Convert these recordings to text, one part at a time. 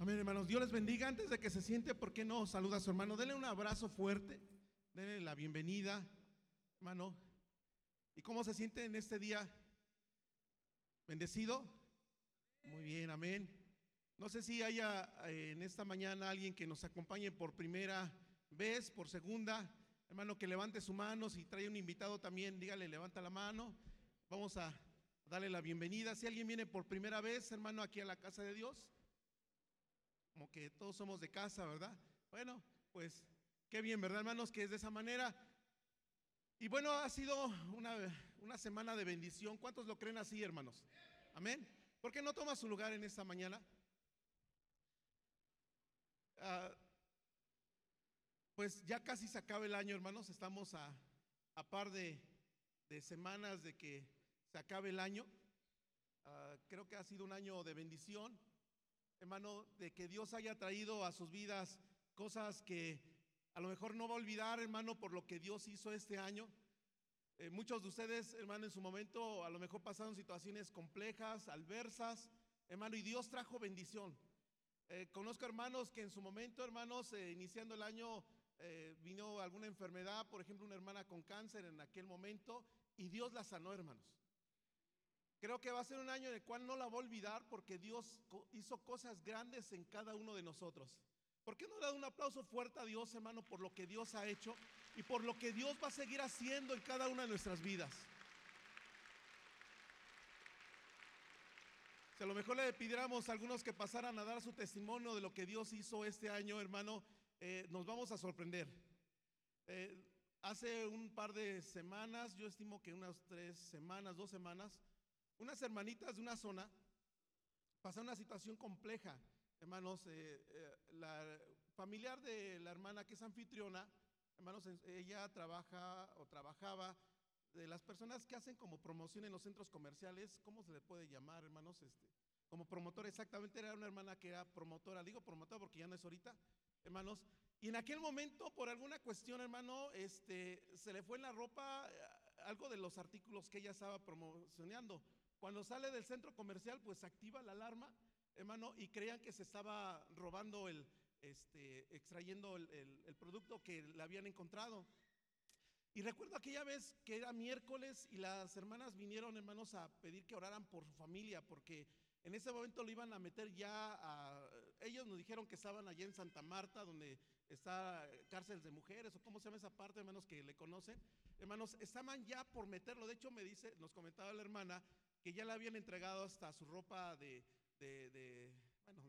Amén, hermanos. Dios les bendiga. Antes de que se siente, ¿por qué no saluda a su hermano? Denle un abrazo fuerte. Denle la bienvenida, hermano. ¿Y cómo se siente en este día? ¿Bendecido? Muy bien, amén. No sé si haya eh, en esta mañana alguien que nos acompañe por primera vez, por segunda. Hermano, que levante su mano. Si trae un invitado también, dígale, levanta la mano. Vamos a darle la bienvenida. Si alguien viene por primera vez, hermano, aquí a la casa de Dios, como que todos somos de casa, ¿verdad? Bueno, pues qué bien, ¿verdad, hermanos? Que es de esa manera. Y bueno, ha sido una, una semana de bendición. ¿Cuántos lo creen así, hermanos? Amén. ¿Por qué no toma su lugar en esta mañana? Ah, pues ya casi se acaba el año, hermanos. Estamos a, a par de, semanas de que se acabe el año. Uh, creo que ha sido un año de bendición, hermano, de que Dios haya traído a sus vidas cosas que a lo mejor no va a olvidar, hermano, por lo que Dios hizo este año. Eh, muchos de ustedes, hermano, en su momento a lo mejor pasaron situaciones complejas, adversas, hermano, y Dios trajo bendición. Eh, conozco hermanos que en su momento, hermanos, eh, iniciando el año, vino alguna enfermedad, por ejemplo, una hermana con cáncer en aquel momento, y Dios la sanó, hermanos. Creo que va a ser un año en el cual no la va a olvidar porque Dios hizo cosas grandes en cada uno de nosotros. ¿Por qué no le un aplauso fuerte a Dios, hermano, por lo que Dios ha hecho y por lo que Dios va a seguir haciendo en cada una de nuestras vidas? Si a lo mejor le pidiéramos a algunos que pasaran a dar su testimonio de lo que Dios hizo este año, hermano, eh, nos vamos a sorprender. Eh, hace un par de semanas, yo estimo que unas tres semanas, dos semanas, unas hermanitas de una zona pasaron una situación compleja. Hermanos, eh, eh, la familiar de la hermana que es anfitriona, hermanos, ella trabaja o trabajaba de las personas que hacen como promoción en los centros comerciales, ¿cómo se le puede llamar, hermanos? Este, como promotora, exactamente, era una hermana que era promotora, digo promotora porque ya no es ahorita, hermanos, y en aquel momento, por alguna cuestión, hermano, este, se le fue en la ropa eh, algo de los artículos que ella estaba promocionando. Cuando sale del centro comercial, pues activa la alarma, hermano, y creían que se estaba robando el, este, extrayendo el, el, el producto que le habían encontrado. Y recuerdo aquella vez que era miércoles y las hermanas vinieron, hermanos, a pedir que oraran por su familia, porque en ese momento lo iban a meter ya a... Ellos nos dijeron que estaban allá en Santa Marta, donde está cárcel de mujeres, o cómo se llama esa parte, hermanos, que le conocen. Hermanos, estaban ya por meterlo. De hecho, me dice, nos comentaba la hermana, que ya le habían entregado hasta su ropa de, bueno,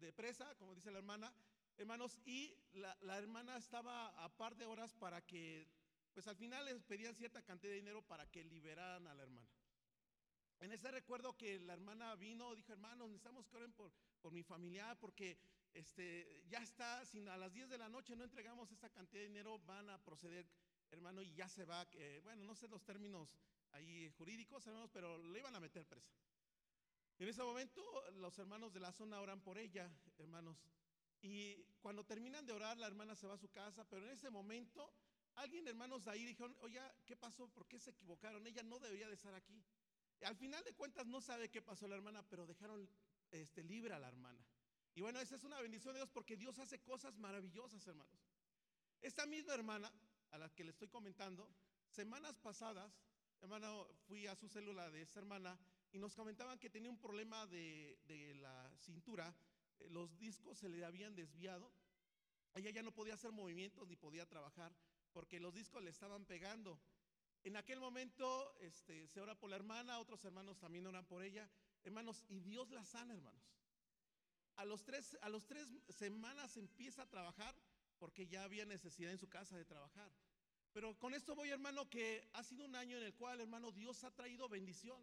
de, presa, como dice la hermana, hermanos, y la, hermana estaba a par de horas para que pues al final les pedían cierta cantidad de dinero para que liberaran a la hermana. En ese recuerdo que la hermana vino, dijo, hermanos, necesitamos que oren por, por mi familiar porque este, ya está, si a las 10 de la noche no entregamos esta cantidad de dinero, van a proceder, hermano, y ya se va, bueno, no sé los términos ahí jurídicos, hermanos, pero le iban a meter presa. En ese momento los hermanos de la zona oran por ella, hermanos, y cuando terminan de orar, la hermana se va a su casa, pero en ese momento Alguien, hermanos, de ahí dijeron, oye, ¿qué pasó? ¿Por qué se equivocaron? Ella no debería de estar aquí. Al final de cuentas no sabe qué pasó la hermana, pero dejaron este, libre a la hermana. Y bueno, esa es una bendición de Dios porque Dios hace cosas maravillosas, hermanos. Esta misma hermana, a la que le estoy comentando, semanas pasadas, hermano, fui a su célula de esta hermana y nos comentaban que tenía un problema de, de la cintura, eh, los discos se le habían desviado, ella ya no podía hacer movimientos ni podía trabajar porque los discos le estaban pegando. En aquel momento este, se ora por la hermana, otros hermanos también oran por ella, hermanos, y Dios la sana, hermanos. A los tres, a los tres semanas empieza a trabajar porque ya había necesidad en su casa de trabajar. Pero con esto voy, hermano, que ha sido un año en el cual, hermano, Dios ha traído bendición.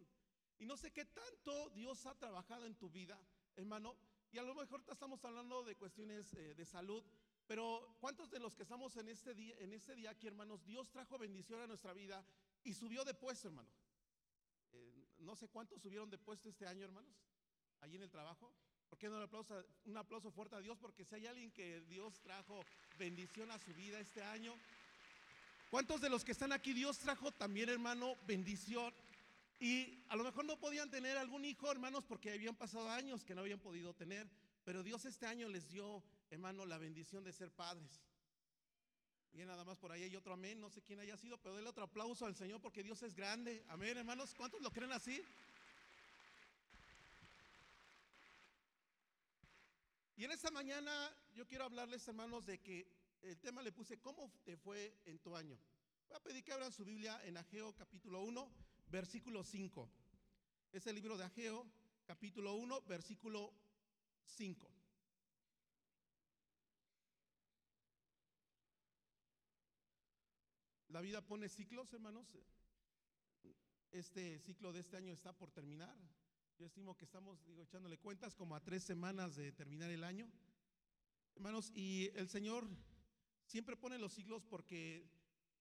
Y no sé qué tanto Dios ha trabajado en tu vida, hermano. Y a lo mejor estamos hablando de cuestiones eh, de salud, pero ¿cuántos de los que estamos en este día, en este día aquí, hermanos, Dios trajo bendición a nuestra vida y subió de puesto, hermano? Eh, no sé cuántos subieron de puesto este año, hermanos, allí en el trabajo. ¿Por qué no un aplauso, un aplauso fuerte a Dios? Porque si hay alguien que Dios trajo bendición a su vida este año, ¿cuántos de los que están aquí Dios trajo también, hermano, bendición? Y a lo mejor no podían tener algún hijo, hermanos, porque habían pasado años que no habían podido tener Pero Dios este año les dio, hermano, la bendición de ser padres. Y nada más por ahí hay otro amén, no sé quién haya sido, pero denle otro aplauso al Señor porque Dios es grande. Amén, hermanos, ¿cuántos lo creen así? Y en esta mañana yo quiero hablarles, hermanos, de que el tema le puse, ¿cómo te fue en tu año? Voy a pedir que abran su Biblia en Ageo capítulo 1, versículo 5. Es el libro de Ageo capítulo 1, versículo 5. La vida pone ciclos, hermanos. Este ciclo de este año está por terminar. Yo estimo que estamos, digo, echándole cuentas como a tres semanas de terminar el año. Hermanos, y el Señor siempre pone los siglos porque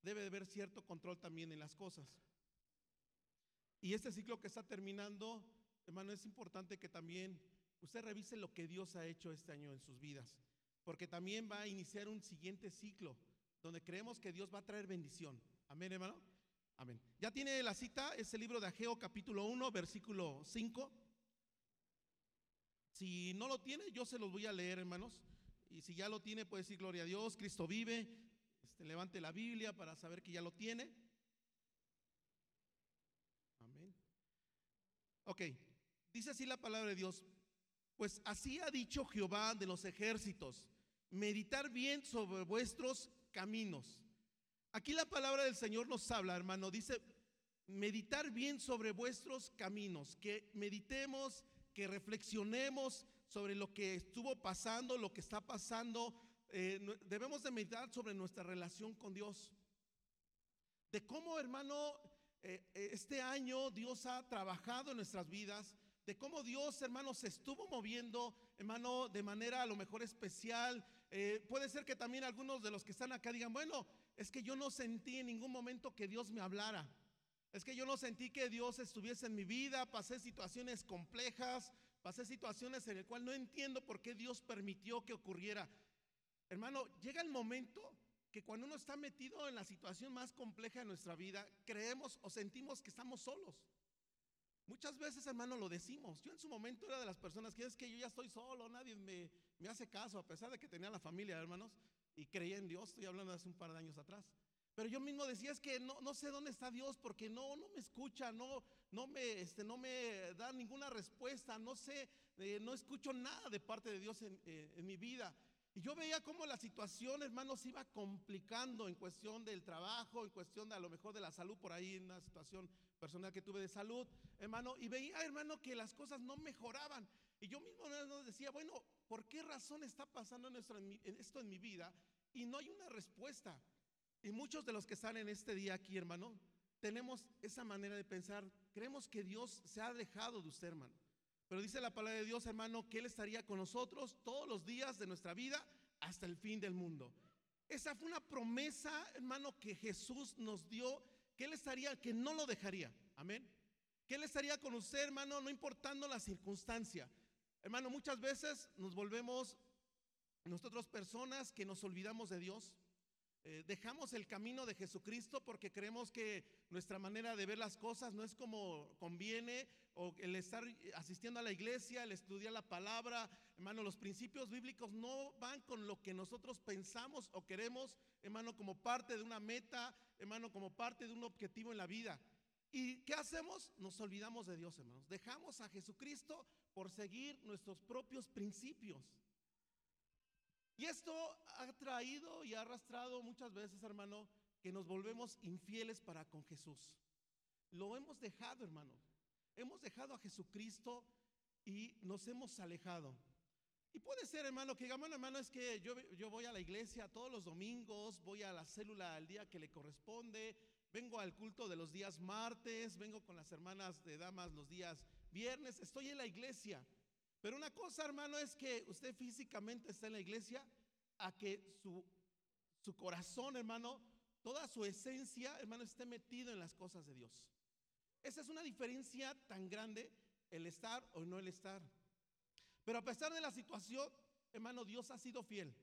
debe de haber cierto control también en las cosas. Y este ciclo que está terminando, hermano, es importante que también usted revise lo que Dios ha hecho este año en sus vidas, porque también va a iniciar un siguiente ciclo donde creemos que Dios va a traer bendición. Amén, hermano. Amén. Ya tiene la cita, es el libro de Ageo capítulo 1, versículo 5. Si no lo tiene, yo se los voy a leer, hermanos. Y si ya lo tiene, puede decir gloria a Dios, Cristo vive. Este, levante la Biblia para saber que ya lo tiene. Amén. Ok, dice así la palabra de Dios. Pues así ha dicho Jehová de los ejércitos, meditar bien sobre vuestros caminos Aquí la palabra del Señor nos habla, hermano, dice, meditar bien sobre vuestros caminos, que meditemos, que reflexionemos sobre lo que estuvo pasando, lo que está pasando. Eh, debemos de meditar sobre nuestra relación con Dios. De cómo, hermano, eh, eh, este año Dios ha trabajado en nuestras vidas, de cómo Dios, hermano, se estuvo moviendo, hermano, de manera a lo mejor especial. puede ser que también algunos de los que están acá digan, bueno, es que yo no sentí en ningún momento que Dios me hablara. Es que yo no sentí que Dios estuviese en mi vida, pasé situaciones complejas, pasé situaciones en las cuales no entiendo por qué Dios permitió que ocurriera. Hermano, llega el momento que cuando uno está metido en la situación más compleja de nuestra vida, creemos o sentimos que estamos solos. Muchas veces, hermano, lo decimos. Yo en su momento era de las personas que es que yo ya estoy solo, nadie me, me hace caso, a pesar de que tenía la familia, hermanos y creía en Dios, estoy hablando de hace un par de años atrás. Pero yo mismo decía, es que no, no sé dónde está Dios porque no, no me escucha, no, no, me, este, no me da ninguna respuesta, no sé, eh, no escucho nada de parte de Dios en, eh, en mi vida. Y yo veía cómo la situación, hermano, se iba complicando en cuestión del trabajo, en cuestión de a lo mejor de la salud, por ahí una situación personal que tuve de salud, hermano, y veía, hermano, que las cosas no mejoraban. Y yo mismo decía, bueno, ¿por qué razón está pasando esto en mi vida? Y no hay una respuesta. Y muchos de los que están en este día aquí, hermano, tenemos esa manera de pensar. Creemos que Dios se ha alejado de usted, hermano. Pero dice la palabra de Dios, hermano, que Él estaría con nosotros todos los días de nuestra vida hasta el fin del mundo. Esa fue una promesa, hermano, que Jesús nos dio, que Él estaría, que no lo dejaría. Amén. Que Él estaría con usted, hermano, no importando la circunstancia. Hermano, muchas veces nos volvemos nosotros personas que nos olvidamos de Dios. Eh, dejamos el camino de Jesucristo porque creemos que nuestra manera de ver las cosas no es como conviene, o el estar asistiendo a la iglesia, el estudiar la palabra, hermano, los principios bíblicos no van con lo que nosotros pensamos o queremos, hermano, como parte de una meta, hermano, como parte de un objetivo en la vida. ¿Y qué hacemos? Nos olvidamos de Dios, hermanos. Dejamos a Jesucristo por seguir nuestros propios principios. Y esto ha traído y ha arrastrado muchas veces, hermano, que nos volvemos infieles para con Jesús. Lo hemos dejado, hermano. Hemos dejado a Jesucristo y nos hemos alejado. Y puede ser, hermano, que digamos, hermano, es que yo, yo voy a la iglesia todos los domingos, voy a la célula al día que le corresponde, vengo al culto de los días martes, vengo con las hermanas de damas los días viernes, estoy en la iglesia. Pero una cosa, hermano, es que usted físicamente está en la iglesia, a que su, su corazón, hermano, toda su esencia, hermano, esté metido en las cosas de Dios. Esa es una diferencia tan grande, el estar o no el estar. Pero a pesar de la situación, hermano, Dios ha sido fiel.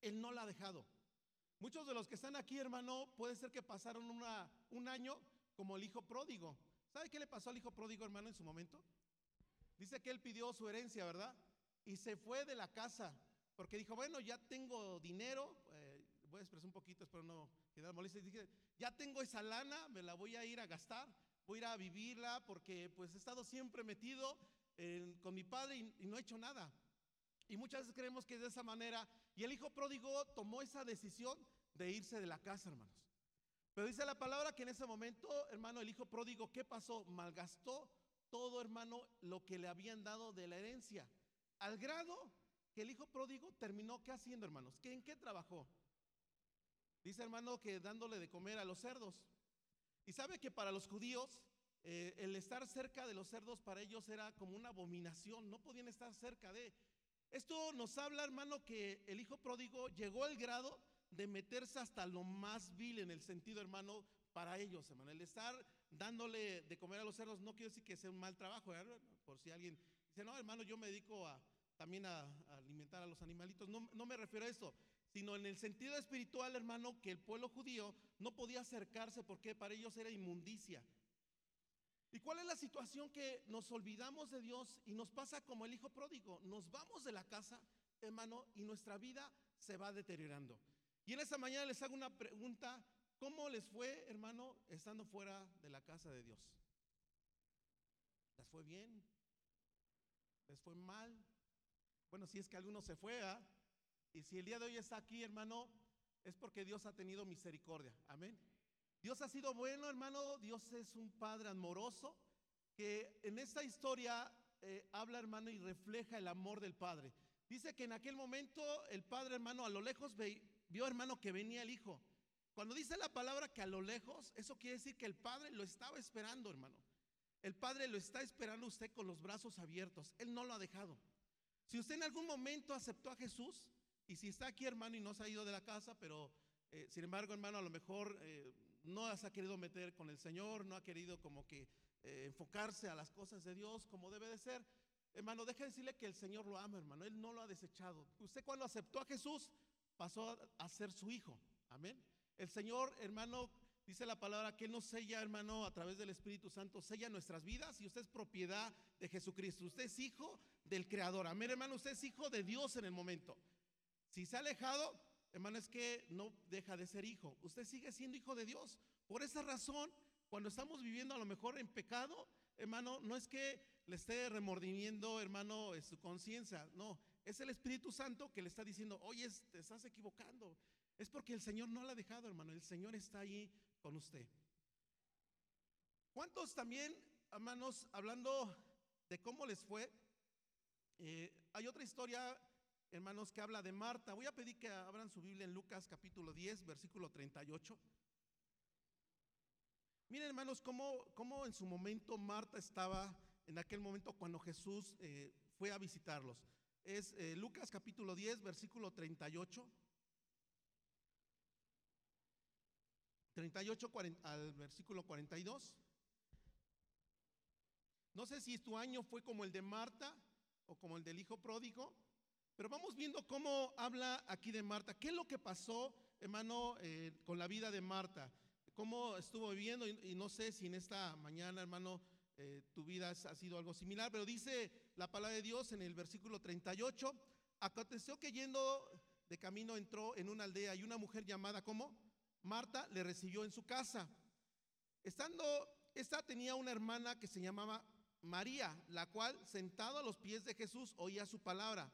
Él no la ha dejado. Muchos de los que están aquí, hermano, puede ser que pasaron un año como el hijo pródigo. ¿Sabe qué le pasó al hijo pródigo, hermano, en su momento? Dice que él pidió su herencia, ¿verdad? y se fue de la casa porque dijo, bueno, ya tengo dinero, eh, voy a expresar un poquito, espero no quedar molesto. Dije, ya tengo esa lana, me la voy a ir a gastar, voy a ir a vivirla porque pues he estado siempre metido con mi padre y, y no he hecho nada. Y muchas veces creemos que es de esa manera. Y el hijo pródigo tomó esa decisión de irse de la casa, hermanos. Pero dice la palabra que en ese momento, hermano, el hijo pródigo, ¿qué pasó? Malgastó todo, hermano, lo que le habían dado de la herencia. Al grado que el hijo pródigo terminó, ¿qué haciendo, hermanos? ¿Qué, ¿En qué trabajó? Dice, hermano, que dándole de comer a los cerdos. Y sabe que para los judíos, eh, el estar cerca de los cerdos para ellos era como una abominación, no podían estar cerca de. Esto nos habla, hermano, que el hijo pródigo llegó al grado de meterse hasta lo más vil en el sentido, hermano, para ellos, hermano. El estar dándole de comer a los cerdos no quiere decir que sea un mal trabajo, por si alguien dice, no, hermano, yo me dedico a, también a, alimentar a los animalitos. No, no me refiero a eso, sino en el sentido espiritual, hermano, que el pueblo judío no podía acercarse porque para ellos era inmundicia. ¿Y cuál es la situación que nos olvidamos de Dios y nos pasa como el hijo pródigo? Nos vamos de la casa, hermano, y nuestra vida se va deteriorando. Y en esta mañana les hago una pregunta, ¿cómo les fue, hermano, estando fuera de la casa de Dios? ¿Les fue bien? ¿Les fue mal? Bueno, si es que alguno se fue, ¿ah? y si el día de hoy está aquí, hermano, es porque Dios ha tenido misericordia. Amén. Dios ha sido bueno, hermano. Dios es un Padre amoroso que en esta historia eh, habla, hermano, y refleja el amor del Padre. Dice que en aquel momento el Padre, hermano, a lo lejos vio, hermano, que venía el Hijo. Cuando dice la palabra que a lo lejos, eso quiere decir que el Padre lo estaba esperando, hermano. El Padre lo está esperando usted con los brazos abiertos. Él no lo ha dejado. Si usted en algún momento aceptó a Jesús, y si está aquí, hermano, y no se ha ido de la casa, pero eh, sin embargo, hermano, a lo mejor eh, no se ha querido meter con el Señor, no ha querido como que eh, enfocarse a las cosas de Dios como debe de ser. Hermano, deje decirle que el Señor lo ama, hermano. Él no lo ha desechado. Usted cuando aceptó a Jesús pasó a ser su hijo. Amén. El Señor, hermano, dice la palabra que Él nos sella, hermano, a través del Espíritu Santo, sella nuestras vidas y usted es propiedad de Jesucristo. Usted es hijo del Creador. Amén, hermano. Usted es hijo de Dios en el momento. Si se ha alejado, hermano, es que no deja de ser hijo. Usted sigue siendo hijo de Dios. Por esa razón, cuando estamos viviendo a lo mejor en pecado, hermano, no es que le esté remordimiento, hermano, su conciencia. No, es el Espíritu Santo que le está diciendo, oye, te estás equivocando. Es porque el Señor no la ha dejado, hermano. El Señor está ahí con usted. ¿Cuántos también, hermanos, hablando de cómo les fue? Eh, hay otra historia hermanos, que habla de Marta. Voy a pedir que abran su Biblia en Lucas capítulo 10, versículo 38. Miren, hermanos, cómo, cómo en su momento Marta estaba en aquel momento cuando Jesús eh, fue a visitarlos. Es eh, Lucas capítulo 10, versículo 38. 38 al versículo 42. No sé si tu año fue como el de Marta o como el del hijo pródigo, pero vamos viendo cómo habla aquí de Marta. ¿Qué es lo que pasó, hermano, eh, con la vida de Marta? ¿Cómo estuvo viviendo? Y, no sé si en esta mañana, hermano, eh, tu vida ha sido algo similar, pero dice la palabra de Dios en el versículo 38, aconteció que yendo de camino entró en una aldea y una mujer llamada como Marta le recibió en su casa. Estando, esta tenía una hermana que se llamaba María, la cual sentado a los pies de Jesús oía su palabra.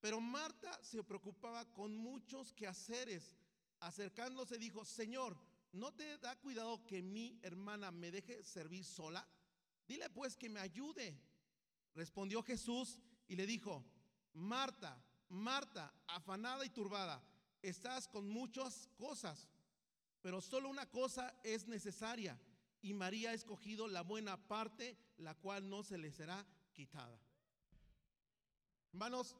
Pero Marta se preocupaba con muchos quehaceres. Acercándose dijo, Señor, ¿no te da cuidado que mi hermana me deje servir sola? Dile pues que me ayude. Respondió Jesús y le dijo, Marta, Marta, afanada y turbada, estás con muchas cosas, pero solo una cosa es necesaria y María ha escogido la buena parte, la cual no se le será quitada. Hermanos,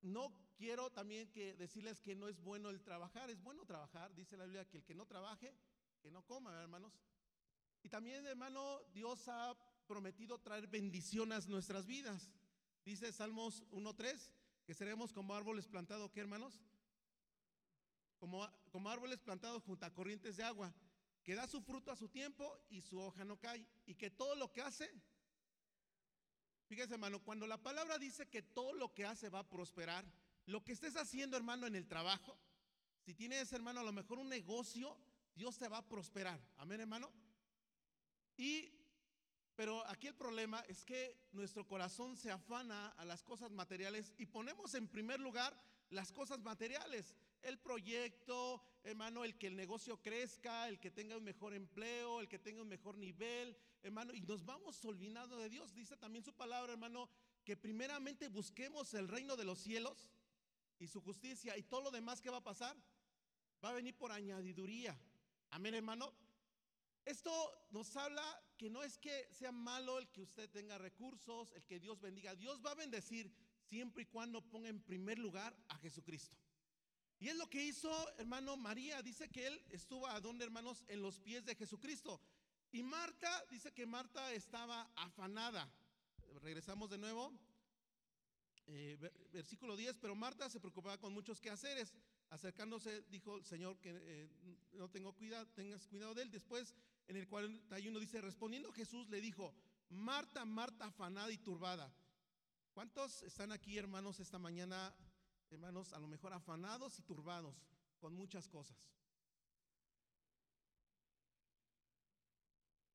no quiero también que decirles que no es bueno el trabajar, es bueno trabajar, dice la Biblia que el que no trabaje, que no coma, hermanos. Y también, hermano, Dios ha prometido traer bendiciones a nuestras vidas. Dice Salmos 1.3, que seremos como árboles plantados, ¿qué hermanos? Como, árboles plantados junto a corrientes de agua, que da su fruto a su tiempo y su hoja no cae, y que todo lo que hace Fíjese, hermano, cuando la palabra dice que todo lo que hace va a prosperar, lo que estés haciendo, hermano, en el trabajo, si tienes, hermano, a lo mejor un negocio, Dios te va a prosperar. Amén, hermano. Y, pero aquí el problema es que nuestro corazón se afana a las cosas materiales y ponemos en primer lugar las cosas materiales. El proyecto, hermano, el que el negocio crezca, el que tenga un mejor empleo, el que tenga un mejor nivel, hermano, y nos vamos olvidando de Dios. Dice también su palabra, hermano, que primeramente busquemos el reino de los cielos y su justicia y todo lo demás que va a pasar va a venir por añadiduría. Amén, hermano. Esto nos habla que no es que sea malo el que usted tenga recursos, el que Dios bendiga. Dios va a bendecir siempre y cuando ponga en primer lugar a Jesucristo. Y es lo que hizo, hermano María. Dice que él estuvo a donde, hermanos, en los pies de Jesucristo. Y Marta, dice que Marta estaba afanada. Regresamos de nuevo. Eh, versículo 10, pero Marta se preocupaba con muchos quehaceres. Acercándose, dijo el Señor que eh, no tengo cuidado, tengas cuidado de él. Después, en el 41 dice, respondiendo Jesús le dijo, Marta, Marta, afanada y turbada. ¿Cuántos están aquí, hermanos, esta mañana, hermanos, a lo mejor afanados y turbados con muchas cosas?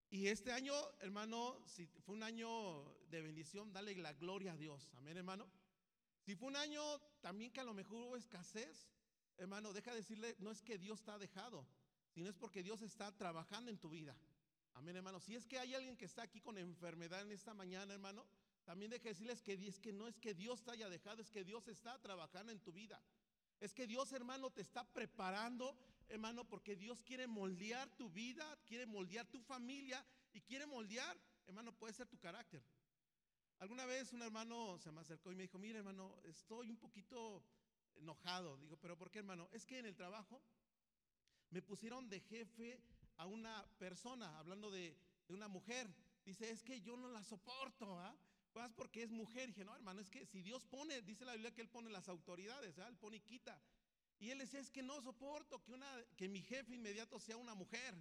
Y este año, hermano, si fue un año de bendición, dale la gloria a Dios. Amén, hermano. Si fue un año también que a lo mejor hubo escasez, hermano, deja de decirle, no es que Dios está dejado, sino es porque Dios está trabajando en tu vida. Amén, hermano. Si es que hay alguien que está aquí con enfermedad en esta mañana, hermano, también deja de decirles que, es que no es que Dios te haya dejado, es que Dios está trabajando en tu vida. Es que Dios, hermano, te está preparando hermano, porque Dios quiere moldear tu vida, quiere moldear tu familia y quiere moldear, hermano, puede ser tu carácter. Alguna vez un hermano se me acercó y me dijo, mire hermano, estoy un poquito enojado. Digo, pero ¿por qué hermano? Es que en el trabajo me pusieron de jefe a una persona, hablando de, una mujer. Dice, es que yo no la soporto, ¿ah? Pues porque es mujer. Dije, no, hermano, es que si Dios pone, dice la Biblia que Él pone las autoridades, ¿ah? Él pone y quita. Y él decía, es que no soporto que, una, que mi jefe inmediato sea una mujer.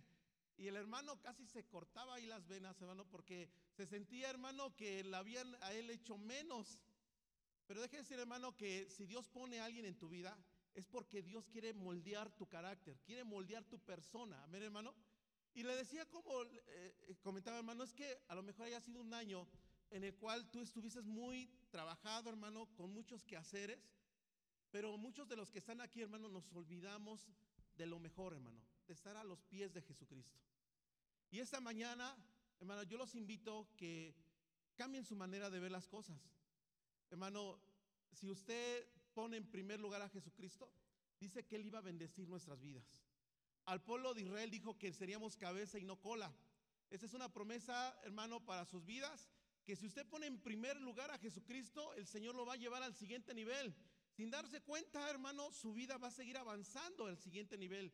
Y el hermano casi se cortaba ahí las venas, hermano, porque se sentía, hermano, que le habían a él hecho menos. Pero deje de decir, hermano, que si Dios pone a alguien en tu vida, es porque Dios quiere moldear tu carácter, quiere moldear tu persona. Amén, hermano. Y le decía como eh, comentaba, hermano, es que a lo mejor haya sido un año en el cual tú estuvieses muy trabajado, hermano, con muchos quehaceres pero muchos de los que están aquí, hermano, nos olvidamos de lo mejor, hermano, de estar a los pies de Jesucristo. Y esta mañana, hermano, yo los invito que cambien su manera de ver las cosas. Hermano, si usted pone en primer lugar a Jesucristo, dice que Él iba a bendecir nuestras vidas. Al pueblo de Israel dijo que seríamos cabeza y no cola. Esa es una promesa, hermano, para sus vidas, que si usted pone en primer lugar a Jesucristo, el Señor lo va a llevar al siguiente nivel. Sin darse cuenta, hermano, su vida va a seguir avanzando al siguiente nivel.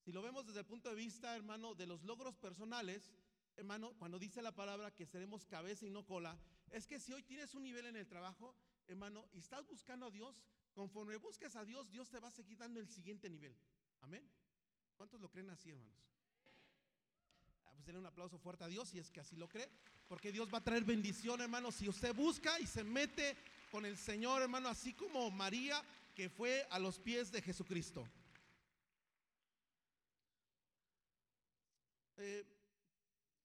Si lo vemos desde el punto de vista, hermano, de los logros personales, hermano, cuando dice la palabra que seremos cabeza y no cola, es que si hoy tienes un nivel en el trabajo, hermano, y estás buscando a Dios, conforme busques a Dios, Dios te va a seguir dando el siguiente nivel. Amén. ¿Cuántos lo creen así, hermanos? Pues denle un aplauso fuerte a Dios si es que así lo cree, porque Dios va a traer bendición, hermano, si usted busca y se mete con el Señor, hermano, así como María que fue a los pies de Jesucristo. Eh,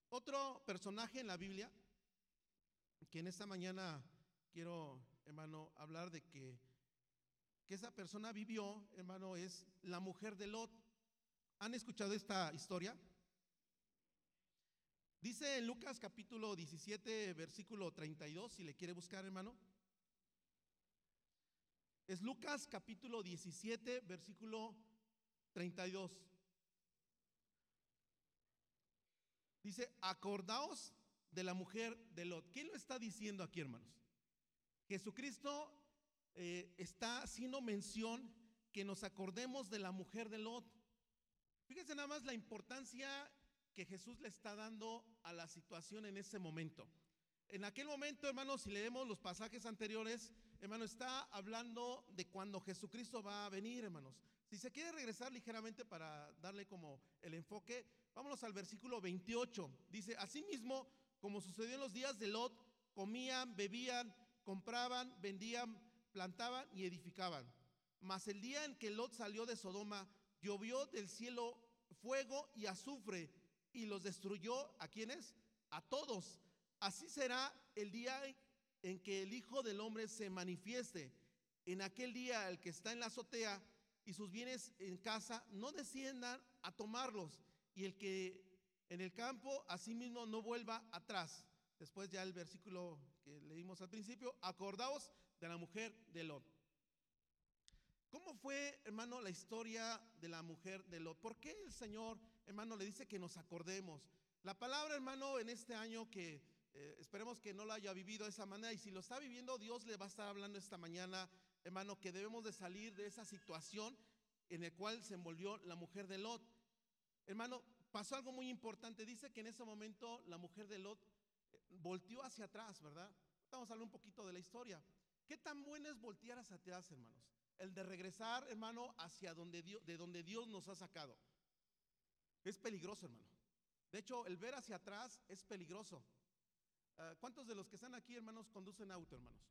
otro personaje en la Biblia, que en esta mañana quiero, hermano, hablar de que, que esa persona vivió, hermano, es la mujer de Lot. ¿Han escuchado esta historia? Dice en Lucas capítulo 17, versículo 32, si le quiere buscar, hermano. Es Lucas capítulo 17, versículo 32. Dice, acordaos de la mujer de Lot. ¿Quién lo está diciendo aquí, hermanos? Jesucristo eh, está haciendo mención que nos acordemos de la mujer de Lot. Fíjense nada más la importancia que Jesús le está dando a la situación en ese momento. En aquel momento, hermanos, si leemos los pasajes anteriores, hermano, está hablando de cuando Jesucristo va a venir, hermanos. Si se quiere regresar ligeramente para darle como el enfoque, vámonos al versículo 28. Dice, asimismo, como sucedió en los días de Lot, comían, bebían, compraban, vendían, plantaban y edificaban. Mas el día en que Lot salió de Sodoma, llovió del cielo fuego y azufre y los destruyó. ¿A quiénes? A todos. Así será el día en que el Hijo del Hombre se manifieste. En aquel día el que está en la azotea y sus bienes en casa no desciendan a tomarlos y el que en el campo asimismo no vuelva atrás. Después ya el versículo que leímos al principio, acordaos de la mujer de Lot. ¿Cómo fue, hermano, la historia de la mujer de Lot? ¿Por qué el Señor, hermano, le dice que nos acordemos? La palabra, hermano, en este año que eh, esperemos que no lo haya vivido de esa manera y si lo está viviendo, Dios le va a estar hablando esta mañana, hermano, que debemos de salir de esa situación en la cual se envolvió la mujer de Lot. Hermano, pasó algo muy importante. Dice que en ese momento la mujer de Lot eh, volteó hacia atrás, ¿verdad? Vamos a hablar un poquito de la historia. ¿Qué tan bueno es voltear hacia atrás, hermanos? El de regresar, hermano, hacia donde Dios, de donde Dios nos ha sacado. Es peligroso, hermano. De hecho, el ver hacia atrás es peligroso. Ah, ¿Cuántos de los que están aquí, hermanos, conducen auto, hermanos?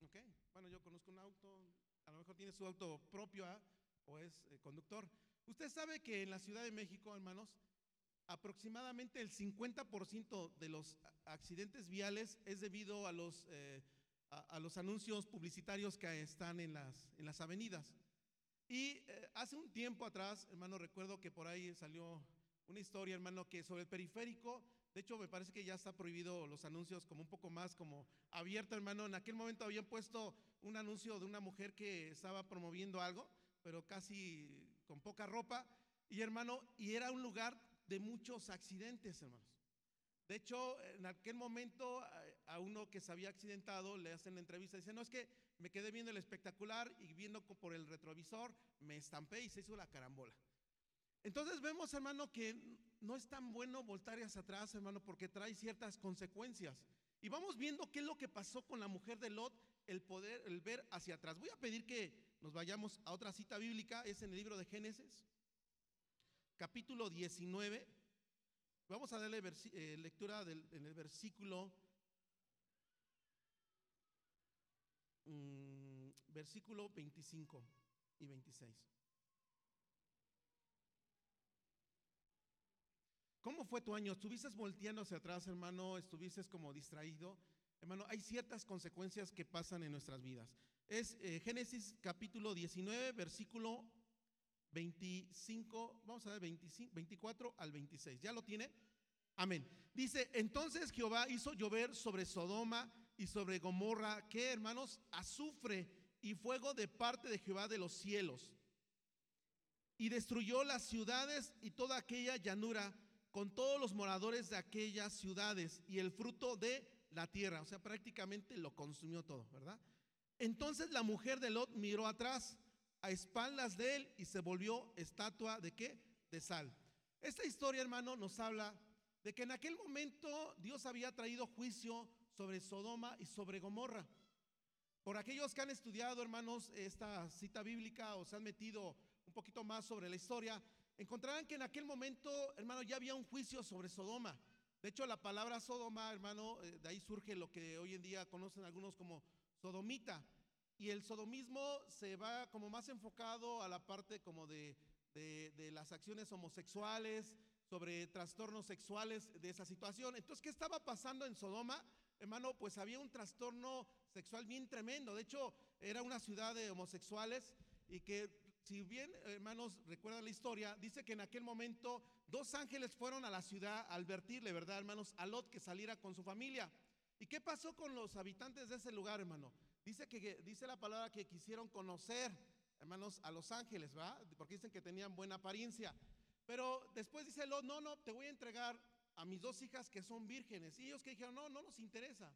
Ok, bueno, yo conozco un auto, a lo mejor tiene su auto propio ¿ah? o es eh, conductor. Usted sabe que en la Ciudad de México, hermanos, aproximadamente el 50% de los accidentes viales es debido a los, eh, a, los anuncios publicitarios que están en las, en las avenidas. Y eh, hace un tiempo atrás, hermano, recuerdo que por ahí salió una historia, hermano, que sobre el periférico, de hecho me parece que ya está prohibido los anuncios como un poco más como abierto, hermano. En aquel momento habían puesto un anuncio de una mujer que estaba promoviendo algo, pero casi con poca ropa. Y hermano, y era un lugar de muchos accidentes, hermanos. De hecho, en aquel momento a uno que se había accidentado le hacen la entrevista dice, no, es que me quedé viendo el espectacular y viendo por el retrovisor, me estampé y se hizo la carambola. Entonces vemos, hermano, que no es tan bueno voltar hacia atrás, hermano, porque trae ciertas consecuencias. Y vamos viendo qué es lo que pasó con la mujer de Lot, el poder, el ver hacia atrás. Voy a pedir que nos vayamos a otra cita bíblica, es en el libro de Génesis, capítulo 19. Vamos a darle eh, lectura en el versículo, mm, versículo 25 y 26. ¿Cómo fue tu año? ¿Estuviste volteando hacia atrás, hermano? ¿Estuviste como distraído? Hermano, hay ciertas consecuencias que pasan en nuestras vidas. Es eh, Génesis capítulo 19, versículo 25, vamos a ver 25, 24 al 26. ¿Ya lo tiene? Amén. Dice, entonces Jehová hizo llover sobre Sodoma y sobre Gomorra, que hermanos, azufre y fuego de parte de Jehová de los cielos. Y destruyó las ciudades y toda aquella llanura con todos los moradores de aquellas ciudades y el fruto de la tierra. O sea, prácticamente lo consumió todo, ¿verdad? Entonces la mujer de Lot miró atrás a espaldas de él y se volvió estatua de qué? De sal. Esta historia, hermano, nos habla de que en aquel momento Dios había traído juicio sobre Sodoma y sobre Gomorra. Por aquellos que han estudiado, hermanos, esta cita bíblica o se han metido un poquito más sobre la historia, encontrarán que en aquel momento, hermano, ya había un juicio sobre Sodoma. De hecho, la palabra Sodoma, hermano, eh, de ahí surge lo que hoy en día conocen algunos como sodomita. Y el sodomismo se va como más enfocado a la parte como de, de, las acciones homosexuales, sobre trastornos sexuales de esa situación. Entonces, ¿qué estaba pasando en Sodoma? Hermano, pues había un trastorno sexual bien tremendo. De hecho, era una ciudad de homosexuales y que, si bien, hermanos, recuerdan la historia, dice que en aquel momento dos ángeles fueron a la ciudad a advertirle, ¿verdad, hermanos? A Lot que saliera con su familia. ¿Y qué pasó con los habitantes de ese lugar, hermano? Dice que dice la palabra que quisieron conocer, hermanos, a los ángeles, ¿verdad? Porque dicen que tenían buena apariencia. Pero después dice Lot, no, no, te voy a entregar a mis dos hijas que son vírgenes. Y ellos que dijeron, no, no nos interesa.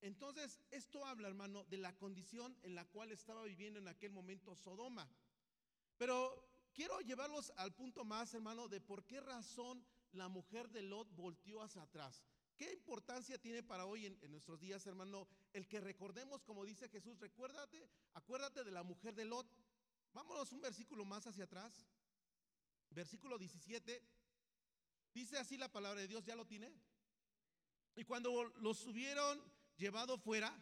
Entonces, esto habla, hermano, de la condición en la cual estaba viviendo en aquel momento Sodoma. Pero quiero llevarlos al punto más, hermano, de por qué razón la mujer de Lot volteó hacia atrás. ¿Qué importancia tiene para hoy en, nuestros días, hermano, el que recordemos, como dice Jesús, recuérdate, acuérdate de la mujer de Lot. Vámonos un versículo más hacia atrás. Versículo 17. Dice así la palabra de Dios, ¿ya lo tiene? Y cuando los hubieron llevado fuera,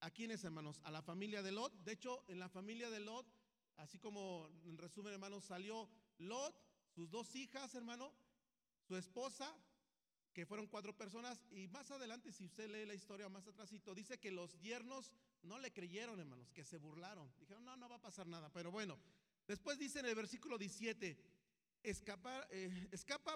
¿a quiénes, hermanos? A la familia de Lot. De hecho, en la familia de Lot, así como en resumen, hermanos, salió Lot, sus dos hijas, hermano, su esposa, que fueron cuatro personas, y más adelante, si usted lee la historia más atrásito, dice que los yernos no le creyeron, hermanos, que se burlaron. Dijeron, no, no va a pasar nada. Pero bueno, después dice en el versículo 17, escapa, eh,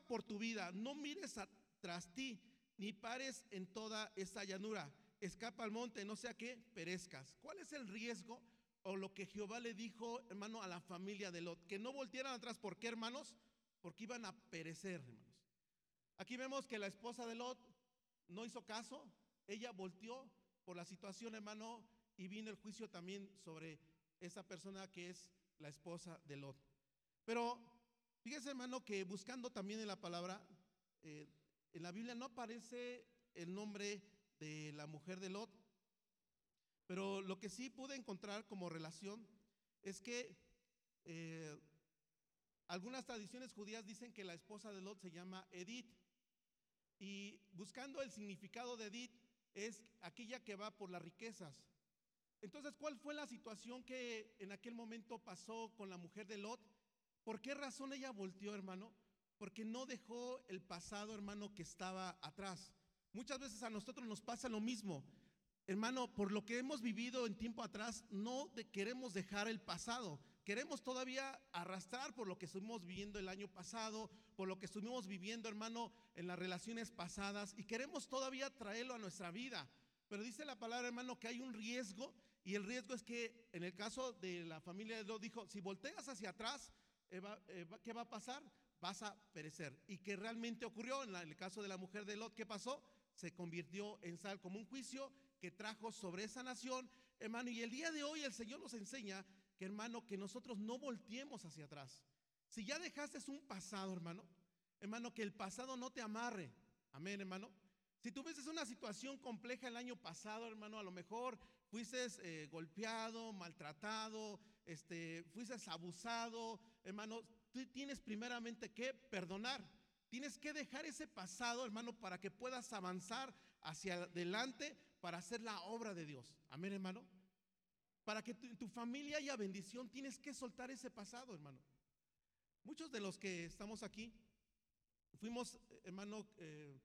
por tu vida, no mires tras ti, ni pares en toda esta llanura. Escapa al monte, no sea que perezcas. ¿Cuál es el riesgo o lo que Jehová le dijo, hermano, a la familia de Lot? Que no voltearan atrás. ¿Por qué, hermanos? Porque iban a perecer. Aquí vemos que la esposa de Lot no hizo caso. Ella volteó por la situación, hermano, y vino el juicio también sobre esa persona que es la esposa de Lot. Pero fíjese, hermano, que buscando también en la palabra, eh, en la Biblia no aparece el nombre de la mujer de Lot, pero lo que sí pude encontrar como relación es que eh, algunas tradiciones judías dicen que la esposa de Lot se llama Edith. Y buscando el significado de Edith es aquella que va por las riquezas. Entonces, ¿cuál fue la situación que en aquel momento pasó con la mujer de Lot? ¿Por qué razón ella volteó, hermano? porque no dejó el pasado, hermano, que estaba atrás. Muchas veces a nosotros nos pasa lo mismo. Hermano, por lo que hemos vivido en tiempo atrás, no queremos dejar el pasado. Queremos todavía arrastrar por lo que estuvimos viviendo el año pasado, por lo que estuvimos viviendo, hermano, en las relaciones pasadas, y queremos todavía traerlo a nuestra vida. Pero dice la palabra, hermano, que hay un riesgo, y el riesgo es que en el caso de la familia de Lot dijo, si volteas hacia atrás, eh, eh, ¿qué va a pasar? vas a perecer. Y que realmente ocurrió en, el caso de la mujer de Lot, ¿qué pasó? Se convirtió en sal como un juicio que trajo sobre esa nación, hermano. Y el día de hoy el Señor nos enseña que, hermano, que nosotros no volteemos hacia atrás. Si ya dejaste un pasado, hermano, hermano, que el pasado no te amarre. Amén, hermano. Si ves una situación compleja el año pasado, hermano, a lo mejor fuiste eh, golpeado, maltratado, este, fuiste abusado, hermano, tú tienes primeramente que perdonar. Tienes que dejar ese pasado, hermano, para que puedas avanzar hacia adelante para hacer la obra de Dios. Amén, hermano. Para que tu, tu familia haya bendición, tienes que soltar ese pasado, hermano. Muchos de los que estamos aquí fuimos, hermano, eh,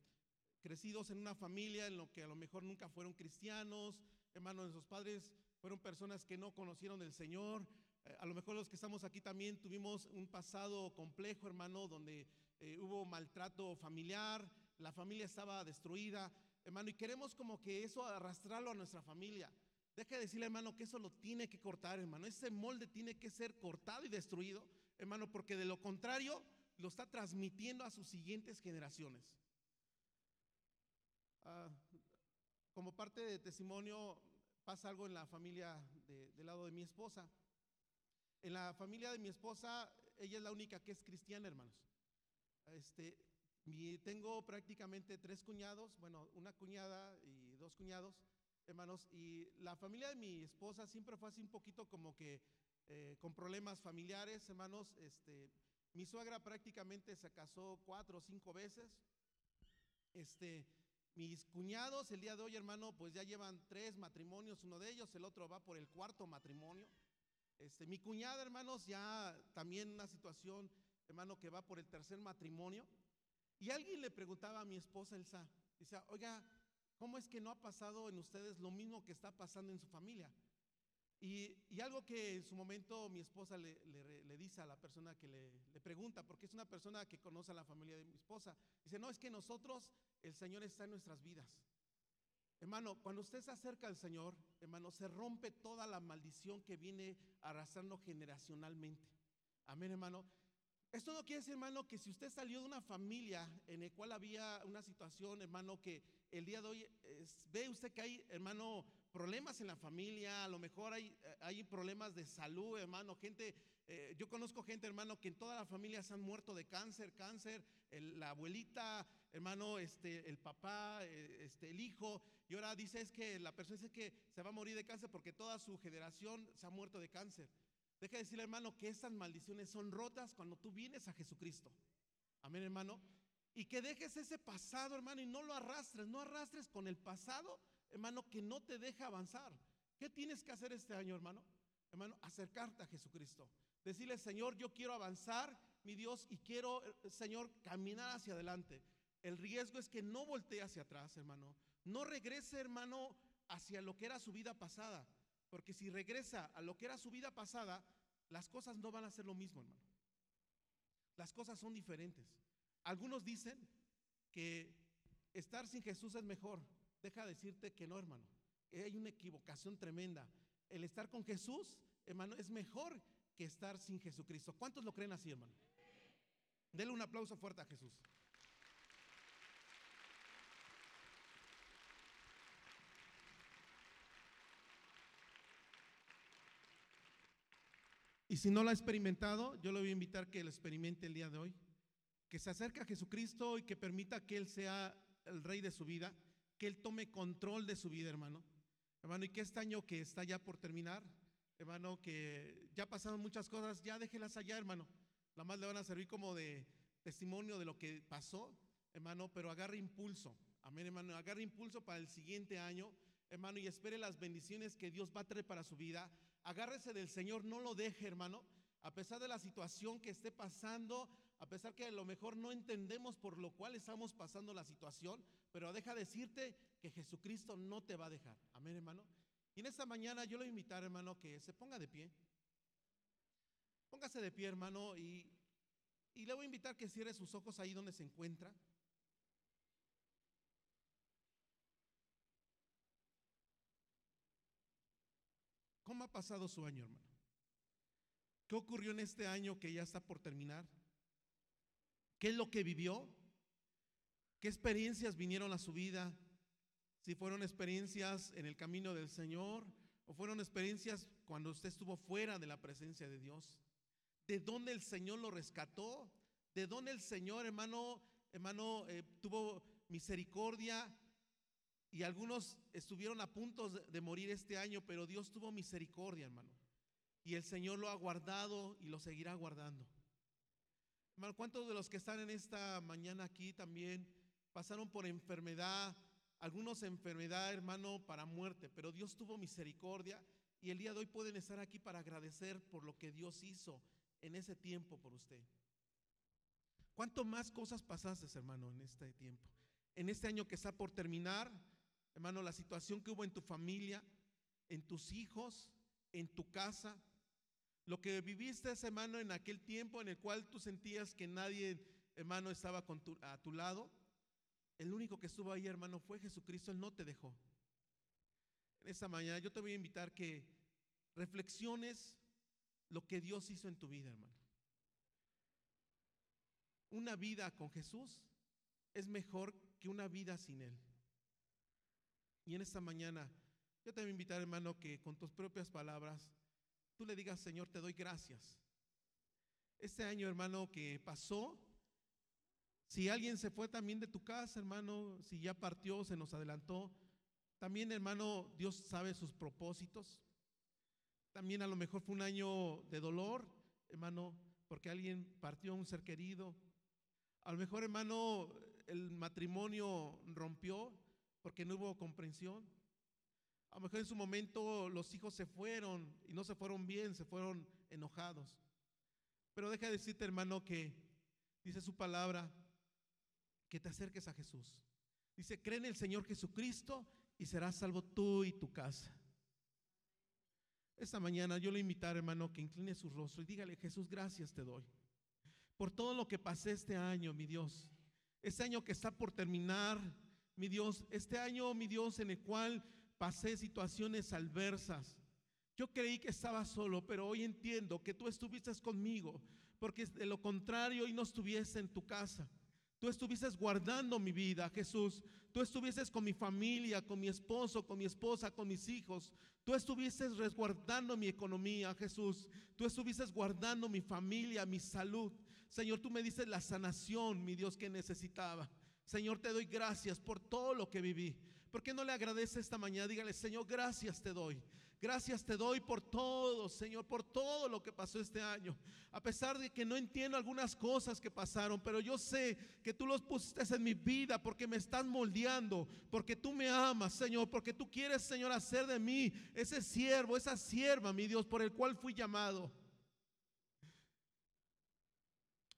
crecidos en una familia en lo que a lo mejor nunca fueron cristianos, hermano, nuestros padres fueron personas que no conocieron del Señor, eh, a lo mejor los que estamos aquí también tuvimos un pasado complejo, hermano, donde eh, hubo maltrato familiar, la familia estaba destruida, hermano, y queremos como que eso arrastrarlo a nuestra familia. Deje de decirle, hermano, que eso lo tiene que cortar, hermano. Ese molde tiene que ser cortado y destruido, hermano, porque de lo contrario lo está transmitiendo a sus siguientes generaciones. Ah, como parte de testimonio, pasa algo en la familia del lado de mi esposa. En la familia de mi esposa, ella es la única que es cristiana, hermanos. Este, tengo prácticamente tres cuñados, bueno, una cuñada y dos cuñados, hermanos, y la familia de mi esposa siempre fue así un poquito como que eh, con problemas familiares, hermanos. Este, mi suegra prácticamente se casó cuatro o cinco veces. Este, mis cuñados el día de hoy, hermano, pues ya llevan tres matrimonios, uno de ellos, el otro va por el cuarto matrimonio. Este, mi cuñada, hermanos, ya también una situación, hermano, que va por el tercer matrimonio. Y alguien le preguntaba a mi esposa Elsa, dice, oiga, ¿cómo es que no ha pasado en ustedes lo mismo que está pasando en su familia? Y, algo que en su momento mi esposa le, dice a la persona que le, le, pregunta, porque es una persona que conoce a la familia de mi esposa, dice, no, es que nosotros, el Señor está en nuestras vidas. Hermano, cuando usted se acerca al Señor, hermano, se rompe toda la maldición que viene arrastrando generacionalmente. Amén, hermano. Esto no quiere decir, hermano, que si usted salió de una familia en la cual había una situación, hermano, que el día de hoy ve usted que hay, hermano, problemas en la familia, a lo mejor hay, hay problemas de salud, hermano, gente, eh, yo conozco gente, hermano, que en toda la familia se han muerto de cáncer, cáncer, la abuelita, hermano, este, el papá, eh, este, el hijo, y ahora dice es que la persona dice que se va a morir de cáncer porque toda su generación se ha muerto de cáncer. Deja de hermano, que estas maldiciones son rotas cuando tú vienes a Jesucristo. Amén, hermano. Y que dejes ese pasado, hermano, y no lo arrastres, no arrastres con el pasado, hermano, que no te deja avanzar. ¿Qué tienes que hacer este año, hermano? Hermano, acercarte a Jesucristo. Decirle, Señor, yo quiero avanzar, mi Dios, y quiero, eh, Señor, caminar hacia adelante. El riesgo es que no voltee hacia atrás, hermano. No regrese, hermano, hacia lo que era su vida pasada. Porque si regresa a lo que era su vida pasada, las cosas no van a ser lo mismo, hermano. Las cosas son diferentes. Algunos dicen que estar sin Jesús es mejor. Deja decirte que no, hermano. Hay una equivocación tremenda. El estar con Jesús, hermano, es mejor que estar sin Jesucristo. ¿Cuántos lo creen así, hermano? Dele un aplauso fuerte a Jesús. Y si no lo ha experimentado, yo lo voy a invitar que lo experimente el día de hoy. Que se acerque a Jesucristo y que permita que Él sea el rey de su vida, que Él tome control de su vida, hermano. Hermano, y que este año que está ya por terminar, hermano, que ya pasaron muchas cosas, ya déjelas allá, hermano. Nada más le van a servir como de testimonio de lo que pasó, hermano, pero agarre impulso. Amén, hermano, agarre impulso para el siguiente año, hermano, y espere las bendiciones que Dios va a traer para su vida agárrese del Señor, no lo deje, hermano. A pesar de la situación que esté pasando, a pesar que a lo mejor no entendemos por lo cual estamos pasando la situación, pero deja decirte que Jesucristo no te va a dejar. Amén, hermano. Y en esta mañana yo a invitar, hermano, que se ponga de pie. Póngase de pie, hermano, y, y le voy a invitar que cierre sus ojos ahí donde se encuentra. ¿Cómo ha pasado su año, hermano? ¿Qué ocurrió en este año que ya está por terminar? ¿Qué es lo que vivió? ¿Qué experiencias vinieron a su vida? Si fueron experiencias en el camino del Señor o fueron experiencias cuando usted estuvo fuera de la presencia de Dios. ¿De dónde el Señor lo rescató? ¿De dónde el Señor, hermano, hermano, eh, tuvo misericordia y algunos estuvieron a punto de morir este año, pero Dios tuvo misericordia, hermano. Y el Señor lo ha guardado y lo seguirá guardando. Hermano, ¿cuántos de los que están en esta mañana aquí también pasaron por enfermedad? Algunos enfermedad, hermano, para muerte, pero Dios tuvo misericordia y el día de hoy pueden estar aquí para agradecer por lo que Dios hizo en ese tiempo por usted. ¿Cuánto más cosas pasaste, hermano, en este tiempo? En este año que está por terminar, hermano, la situación que hubo en tu familia, en tus hijos, en tu casa, lo que viviste, hermano, en aquel tiempo en el cual tú sentías que nadie, hermano, estaba a tu lado. El único que estuvo ahí, hermano, fue Jesucristo. Él no te dejó. En esta mañana yo te voy a invitar que reflexiones lo que Dios hizo en tu vida, hermano. Una vida con Jesús es mejor que una vida sin Él. Y en esta mañana, yo te voy a invitar, hermano, que con tus propias palabras, tú le digas, Señor, te doy gracias. Este año, hermano, que pasó, si alguien se fue también de tu casa, hermano, si ya partió, se nos adelantó, también, hermano, Dios sabe sus propósitos. También a lo mejor fue un año de dolor, hermano, porque alguien partió un ser querido. A lo mejor, hermano, el matrimonio rompió porque no hubo comprensión. A lo mejor en su momento los hijos se fueron y no se fueron bien, se fueron enojados. Pero deja de decirte, hermano, que dice su palabra, que te acerques a Jesús. Dice, cree en el Señor Jesucristo y serás salvo tú y tu casa. Esta mañana yo le invitaré, hermano, que incline su rostro y dígale, Jesús, gracias te doy por todo lo que pasé este año, mi Dios. Este año que está por terminar, mi Dios, este año, mi Dios, en el cual pasé situaciones adversas. Yo creí que estaba solo, pero hoy entiendo que tú estuviste conmigo, porque de lo contrario hoy no estuviese en tu casa. Tú estuvieses guardando mi vida, Jesús. Tú estuvieses con mi familia, con mi esposo, con mi esposa, con mis hijos. Tú estuvieses resguardando mi economía, Jesús. Tú estuvieses guardando mi familia, mi salud. Señor, tú me dices la sanación, mi Dios, que necesitaba. Señor, te doy gracias por todo lo que viví. ¿Por qué no le agradece esta mañana? Dígale, Señor, gracias te doy. Gracias te doy por todo, Señor, por todo lo que pasó este año. A pesar de que no entiendo algunas cosas que pasaron, pero yo sé que tú los pusiste en mi vida porque me estás moldeando, porque tú me amas, Señor, porque tú quieres, Señor, hacer de mí ese siervo, esa sierva, mi Dios, por el cual fui llamado.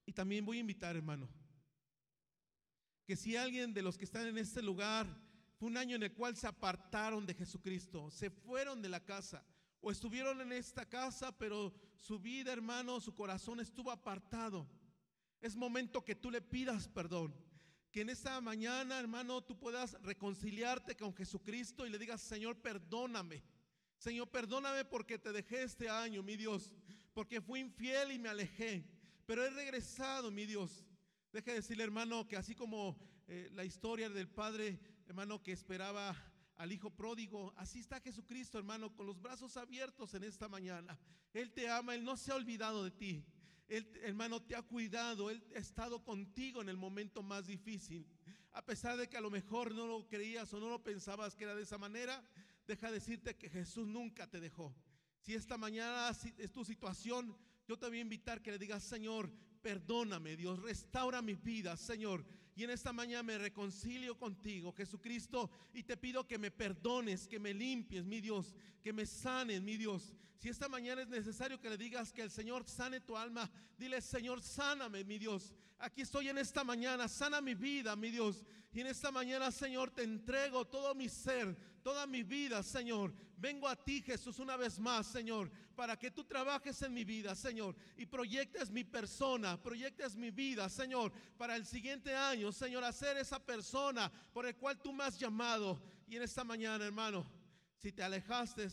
Y también voy a invitar, hermano, que si alguien de los que están en este lugar fue un año en el cual se apartaron de Jesucristo, se fueron de la casa o estuvieron en esta casa, pero su vida, hermano, su corazón estuvo apartado. Es momento que tú le pidas perdón. Que en esta mañana, hermano, tú puedas reconciliarte con Jesucristo y le digas, Señor, perdóname. Señor, perdóname porque te dejé este año, mi Dios, porque fui infiel y me alejé. Pero he regresado, mi Dios. Deje de decirle, hermano, que así como eh, la historia del padre hermano, que esperaba al hijo pródigo. Así está Jesucristo, hermano, con los brazos abiertos en esta mañana. Él te ama, Él no se ha olvidado de ti. Él, hermano, te ha cuidado, Él ha estado contigo en el momento más difícil. A pesar de que a lo mejor no lo creías o no lo pensabas que era de esa manera, deja decirte que Jesús nunca te dejó. Si esta mañana es tu situación, yo te voy a invitar que le digas, Señor, perdóname, Dios, restaura mi vida, Señor. Y en esta mañana me reconcilio contigo, Jesucristo, y te pido que me perdones, que me limpies, mi Dios, que me sanes, mi Dios. Si esta mañana es necesario que le digas que el Señor sane tu alma, dile, Señor, sáname, mi Dios. Aquí estoy en esta mañana, sana mi vida, mi Dios. Y en esta mañana, Señor, te entrego todo mi ser, toda mi vida, Señor. Vengo a ti, Jesús, una vez más, Señor, para que tú trabajes en mi vida, Señor, y proyectes mi persona, proyectes mi vida, Señor, para el siguiente año, Señor, hacer esa persona por el cual tú me has llamado. Y en esta mañana, hermano, si te alejaste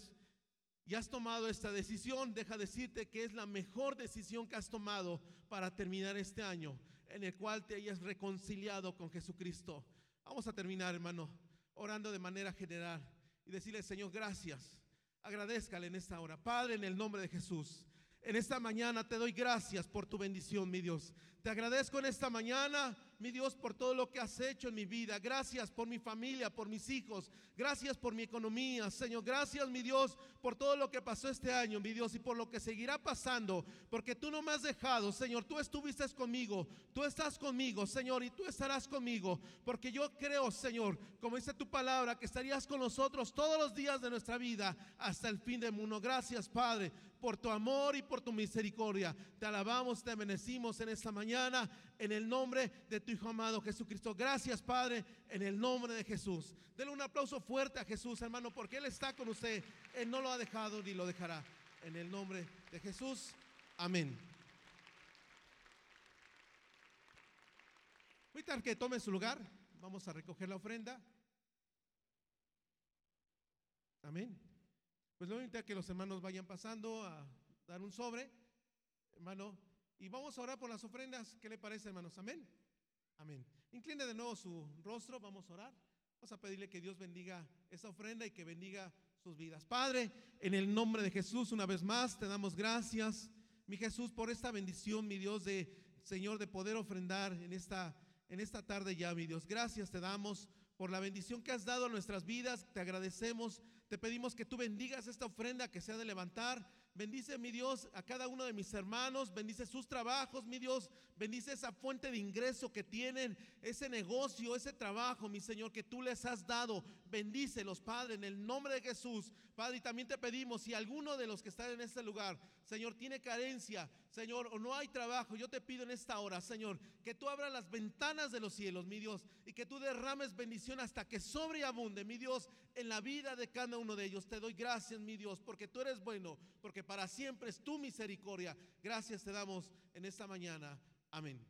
y has tomado esta decisión, deja decirte que es la mejor decisión que has tomado para terminar este año, en el cual te hayas reconciliado con Jesucristo. Vamos a terminar, hermano, orando de manera general y decirle, Señor, gracias. Agradezcale en esta hora. Padre, en el nombre de Jesús. En esta mañana te doy gracias por tu bendición, mi Dios. Te agradezco en esta mañana, mi Dios, por todo lo que has hecho en mi vida. Gracias por mi familia, por mis hijos. Gracias por mi economía, Señor. Gracias, mi Dios, por todo lo que pasó este año, mi Dios, y por lo que seguirá pasando. Porque tú no me has dejado, Señor. Tú estuviste conmigo. Tú estás conmigo, Señor, y tú estarás conmigo. Porque yo creo, Señor, como dice tu palabra, que estarías con nosotros todos los días de nuestra vida hasta el fin del mundo. Gracias, Padre, por tu amor y por tu misericordia. Te alabamos, te bendecimos en esta mañana en el nombre de tu Hijo amado Jesucristo. Gracias, Padre, en el nombre de Jesús. Denle un aplauso fuerte a Jesús, hermano, porque Él está con usted. Él no lo ha dejado ni lo dejará. En el nombre de Jesús. Amén. Ahorita que tome su lugar, vamos a recoger la ofrenda. Amén. Pues lo a que los hermanos vayan pasando a dar un sobre, hermano, y vamos a orar por las ofrendas. ¿Qué le parece, hermanos? Amén. Amén. Incline de nuevo su rostro, vamos a orar. Vamos a pedirle que Dios bendiga esa ofrenda y que bendiga sus vidas. Padre, en el nombre de Jesús, una vez más, te damos gracias, mi Jesús, por esta bendición, mi Dios, de Señor, de poder ofrendar en esta, en esta tarde ya, mi Dios. Gracias te damos por la bendición que has dado a nuestras vidas. Te agradecemos te pedimos que tú bendigas esta ofrenda que se ha de levantar. Bendice, mi Dios, a cada uno de mis hermanos. Bendice sus trabajos, mi Dios. Bendice esa fuente de ingreso que tienen, ese negocio, ese trabajo, mi Señor, que tú les has dado. Bendícelos, Padre, en el nombre de Jesús. Padre, y también te pedimos, si alguno de los que están en este lugar, Señor, tiene carencia, Señor, o no hay trabajo, yo te pido en esta hora, Señor, que tú abras las ventanas de los cielos, mi Dios, y que tú derrames bendición hasta que sobreabunde, mi Dios, en la vida de cada uno de ellos. Te doy gracias, mi Dios, porque tú eres bueno, para siempre es tu misericordia. Gracias te damos en esta mañana. Amén.